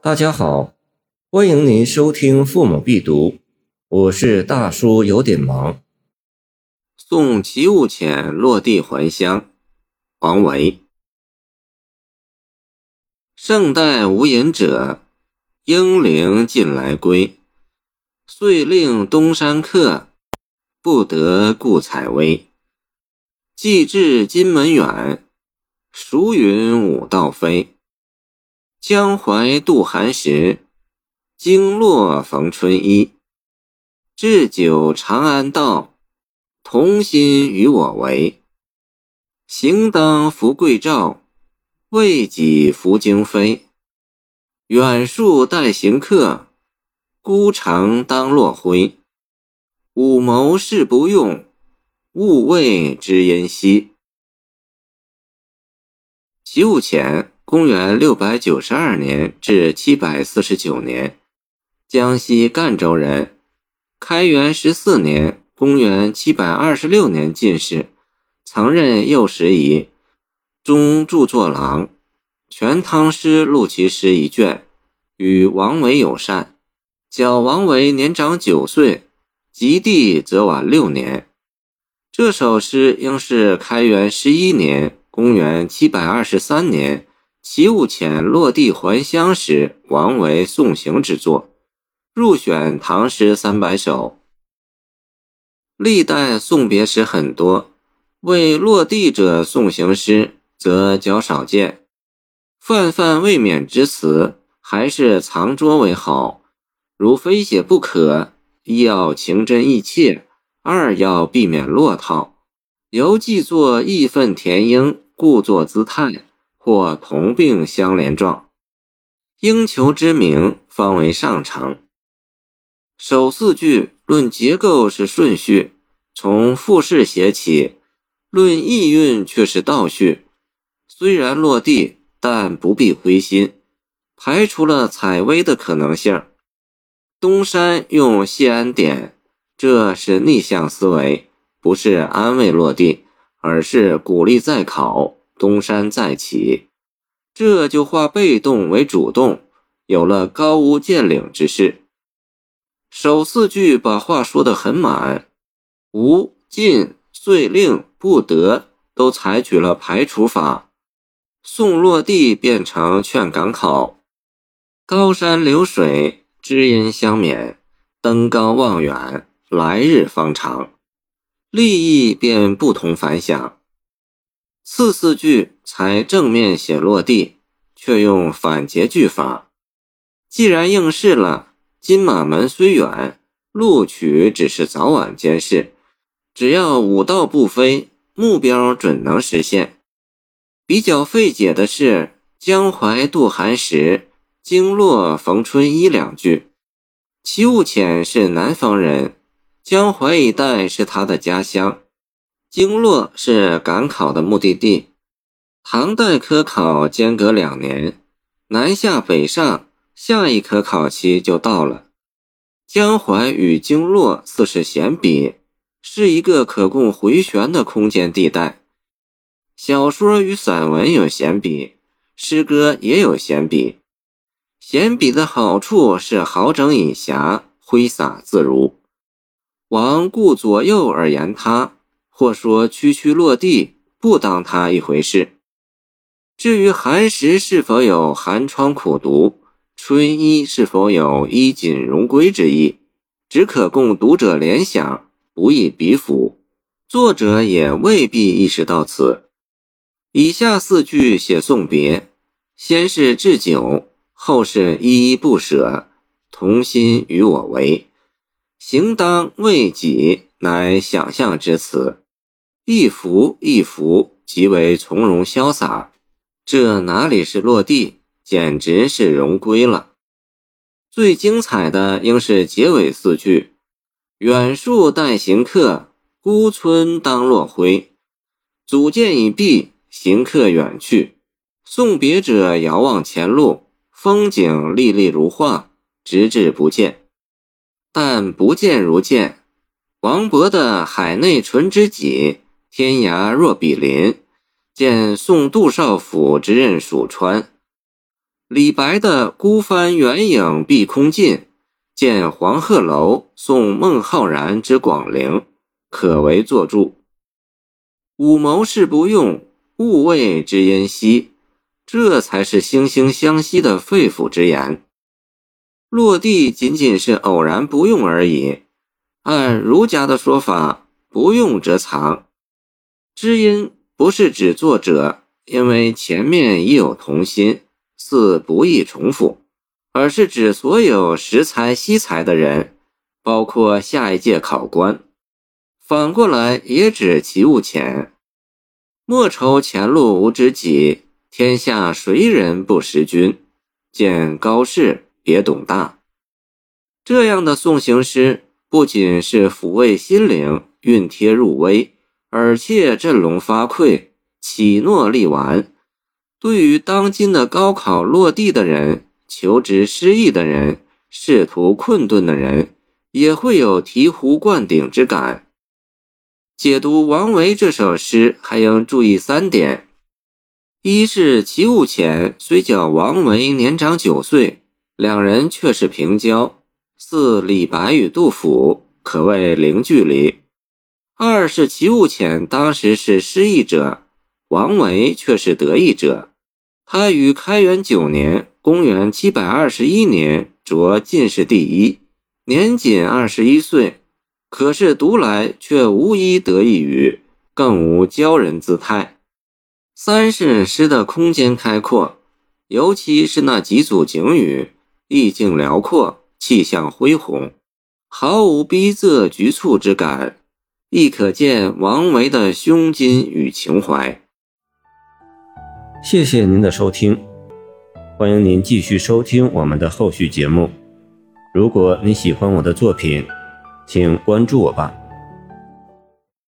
大家好，欢迎您收听《父母必读》，我是大叔，有点忙。送其物浅落地还乡，王维。圣代无隐者，英灵近来归。遂令东山客，不得故采薇。既至金门远，孰云五道飞？江淮渡寒食，经络逢春衣。置酒长安道，同心与我为。行当扶桂棹，为己扶京飞。远树待行客，孤城当落晖。武谋事不用，勿谓知音稀。齐物浅。公元六百九十二年至七百四十九年，江西赣州人。开元十四年（公元七百二十六年）进士，曾任右拾遗、中著作郎，《全唐诗》录其诗一卷，与王维友善。较王维年长九岁，及第则晚六年。这首诗应是开元十一年（公元七百二十三年）。齐物浅落地还乡时，王维送行之作，入选《唐诗三百首》。历代送别诗很多，为落地者送行诗则较少见。泛泛未免之词，还是藏拙为好。如非写不可，一要情真意切，二要避免落套，犹既作义愤填膺，故作姿态。或同病相连状，应求之名方为上乘。首四句论结构是顺序，从复式写起；论意蕴却是倒叙。虽然落地，但不必灰心，排除了采薇的可能性。东山用谢安点，这是逆向思维，不是安慰落地，而是鼓励再考。东山再起，这就化被动为主动，有了高屋建瓴之势。首四句把话说得很满，无、尽、遂、令、不得都采取了排除法，送落地变成劝赶考。高山流水，知音相勉，登高望远，来日方长，立意便不同凡响。次四句才正面写落地，却用反结句法。既然应试了，金马门虽远，录取只是早晚间事。只要武道不飞，目标准能实现。比较费解的是“江淮渡寒食，经络逢春衣”两句。齐物浅是南方人，江淮一带是他的家乡。经络是赶考的目的地，唐代科考间隔两年，南下北上，下一科考期就到了。江淮与经络似是闲笔，是一个可供回旋的空间地带。小说与散文有闲笔，诗歌也有闲笔。闲笔的好处是好整以暇，挥洒自如。王顾左右而言他。或说区区落地，不当他一回事。至于寒食是否有寒窗苦读，春衣是否有衣锦荣归之意，只可供读者联想，不易比辅。作者也未必意识到此。以下四句写送别，先是置酒，后是依依不舍，同心与我为，行当为己，乃想象之词。一幅一幅极为从容潇洒，这哪里是落地，简直是荣归了。最精彩的应是结尾四句：“远树待行客，孤村当落晖。”组建已毕，行客远去，送别者遥望前路，风景历历如画，直至不见。但不见如见，王勃的“海内存知己”。天涯若比邻，见送杜少府之任蜀川。李白的“孤帆远影碧空尽，见黄鹤楼送孟浩然之广陵”可为作注。五谋事不用，勿谓知音兮，这才是惺惺相惜的肺腑之言。落地仅仅是偶然不用而已。按儒家的说法，不用则藏。知音不是指作者，因为前面已有同心。似不易重复，而是指所有识才惜才的人，包括下一届考官。反过来也指其物浅。莫愁前路无知己，天下谁人不识君？见高士，别董大。这样的送行诗，不仅是抚慰心灵、熨贴入微，而且振聋发聩、启诺力顽。对于当今的高考落地的人、求职失意的人、仕途困顿的人，也会有醍醐灌顶之感。解读王维这首诗，还应注意三点：一是齐物浅虽较王维年长九岁，两人却是平交，似李白与杜甫，可谓零距离；二是齐物浅当时是失意者。王维却是得意者，他于开元九年（公元721年）着进士第一，年仅二十一岁，可是读来却无一得意语，更无骄人姿态。三是诗的空间开阔，尤其是那几组景语，意境辽阔，气象恢宏，毫无逼仄局促之感，亦可见王维的胸襟与情怀。谢谢您的收听，欢迎您继续收听我们的后续节目。如果你喜欢我的作品，请关注我吧。